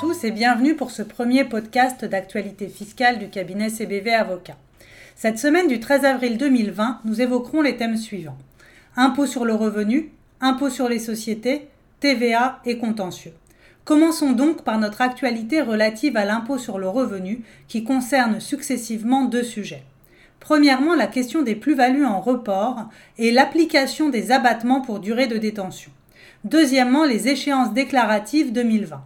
tous et bienvenue pour ce premier podcast d'actualité fiscale du cabinet CBV Avocat. Cette semaine du 13 avril 2020, nous évoquerons les thèmes suivants. Impôt sur le revenu, impôt sur les sociétés, TVA et contentieux. Commençons donc par notre actualité relative à l'impôt sur le revenu qui concerne successivement deux sujets. Premièrement, la question des plus-values en report et l'application des abattements pour durée de détention. Deuxièmement, les échéances déclaratives 2020.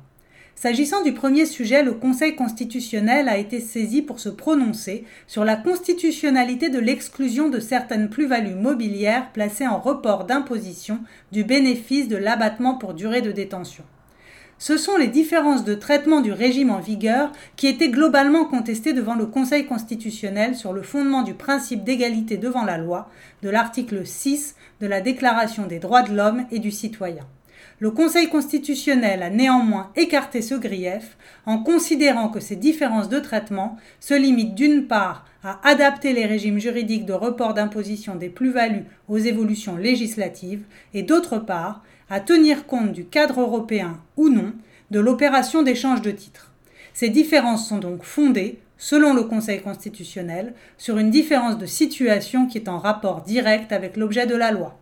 S'agissant du premier sujet, le Conseil constitutionnel a été saisi pour se prononcer sur la constitutionnalité de l'exclusion de certaines plus-values mobilières placées en report d'imposition du bénéfice de l'abattement pour durée de détention. Ce sont les différences de traitement du régime en vigueur qui étaient globalement contestées devant le Conseil constitutionnel sur le fondement du principe d'égalité devant la loi de l'article 6 de la Déclaration des droits de l'homme et du citoyen. Le Conseil constitutionnel a néanmoins écarté ce grief en considérant que ces différences de traitement se limitent d'une part à adapter les régimes juridiques de report d'imposition des plus-values aux évolutions législatives et d'autre part à tenir compte du cadre européen ou non de l'opération d'échange de titres. Ces différences sont donc fondées, selon le Conseil constitutionnel, sur une différence de situation qui est en rapport direct avec l'objet de la loi.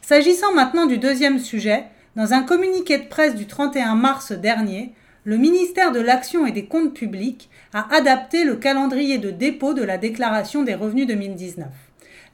S'agissant maintenant du deuxième sujet, dans un communiqué de presse du 31 mars dernier, le ministère de l'Action et des Comptes publics a adapté le calendrier de dépôt de la déclaration des revenus 2019.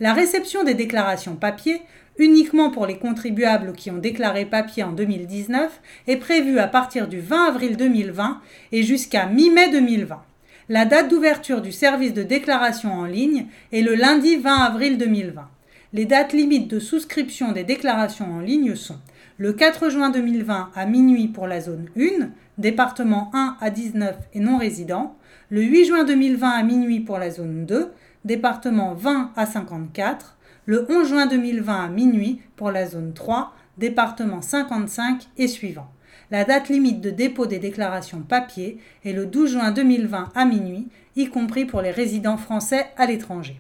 La réception des déclarations papier, uniquement pour les contribuables qui ont déclaré papier en 2019, est prévue à partir du 20 avril 2020 et jusqu'à mi-mai 2020. La date d'ouverture du service de déclaration en ligne est le lundi 20 avril 2020. Les dates limites de souscription des déclarations en ligne sont le 4 juin 2020 à minuit pour la zone 1, département 1 à 19 et non résident, le 8 juin 2020 à minuit pour la zone 2, département 20 à 54, le 11 juin 2020 à minuit pour la zone 3, département 55 et suivant. La date limite de dépôt des déclarations papier est le 12 juin 2020 à minuit, y compris pour les résidents français à l'étranger.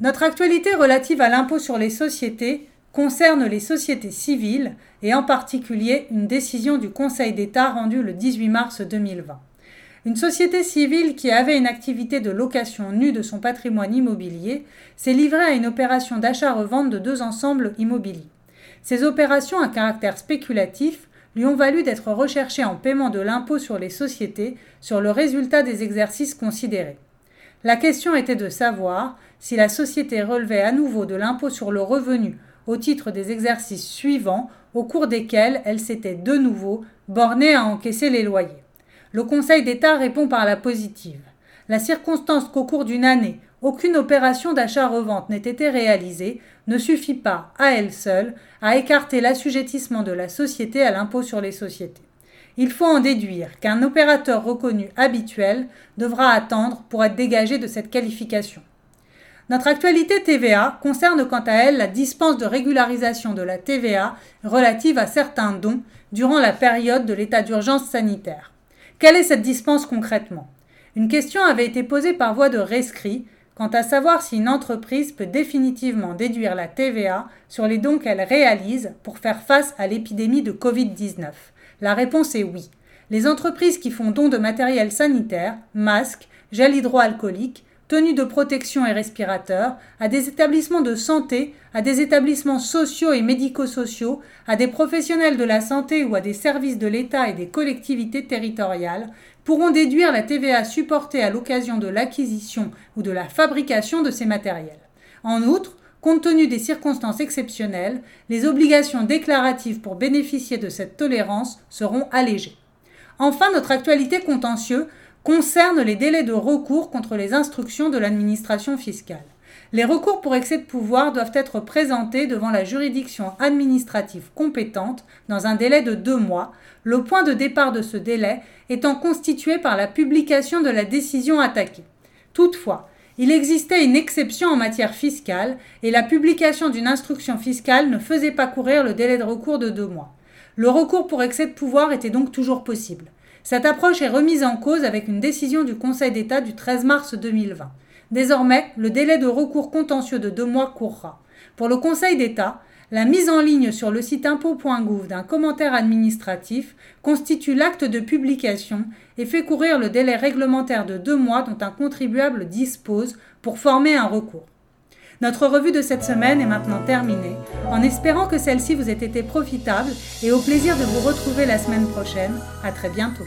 Notre actualité relative à l'impôt sur les sociétés concerne les sociétés civiles et en particulier une décision du Conseil d'État rendue le 18 mars 2020. Une société civile qui avait une activité de location nue de son patrimoine immobilier s'est livrée à une opération d'achat-revente de deux ensembles immobiliers. Ces opérations à caractère spéculatif lui ont valu d'être recherchées en paiement de l'impôt sur les sociétés sur le résultat des exercices considérés. La question était de savoir si la société relevait à nouveau de l'impôt sur le revenu au titre des exercices suivants au cours desquels elle s'était de nouveau bornée à encaisser les loyers. Le Conseil d'État répond par la positive. La circonstance qu'au cours d'une année, aucune opération d'achat-revente n'ait été réalisée ne suffit pas, à elle seule, à écarter l'assujettissement de la société à l'impôt sur les sociétés. Il faut en déduire qu'un opérateur reconnu habituel devra attendre pour être dégagé de cette qualification. Notre actualité TVA concerne quant à elle la dispense de régularisation de la TVA relative à certains dons durant la période de l'état d'urgence sanitaire. Quelle est cette dispense concrètement? Une question avait été posée par voie de rescrit quant à savoir si une entreprise peut définitivement déduire la TVA sur les dons qu'elle réalise pour faire face à l'épidémie de Covid-19. La réponse est oui. Les entreprises qui font don de matériel sanitaire, masques, gel hydroalcoolique, tenues de protection et respirateurs, à des établissements de santé, à des établissements sociaux et médico-sociaux, à des professionnels de la santé ou à des services de l'État et des collectivités territoriales, pourront déduire la TVA supportée à l'occasion de l'acquisition ou de la fabrication de ces matériels. En outre, Compte tenu des circonstances exceptionnelles, les obligations déclaratives pour bénéficier de cette tolérance seront allégées. Enfin, notre actualité contentieux concerne les délais de recours contre les instructions de l'administration fiscale. Les recours pour excès de pouvoir doivent être présentés devant la juridiction administrative compétente dans un délai de deux mois, le point de départ de ce délai étant constitué par la publication de la décision attaquée. Toutefois, il existait une exception en matière fiscale et la publication d'une instruction fiscale ne faisait pas courir le délai de recours de deux mois. Le recours pour excès de pouvoir était donc toujours possible. Cette approche est remise en cause avec une décision du Conseil d'État du 13 mars 2020. Désormais, le délai de recours contentieux de deux mois courra. Pour le Conseil d'État, La mise en ligne sur le site impôt.gouv d'un commentaire administratif constitue l'acte de publication et fait courir le délai réglementaire de deux mois dont un contribuable dispose pour former un recours. Notre revue de cette semaine est maintenant terminée, en espérant que celle-ci vous ait été profitable et au plaisir de vous retrouver la semaine prochaine. À très bientôt.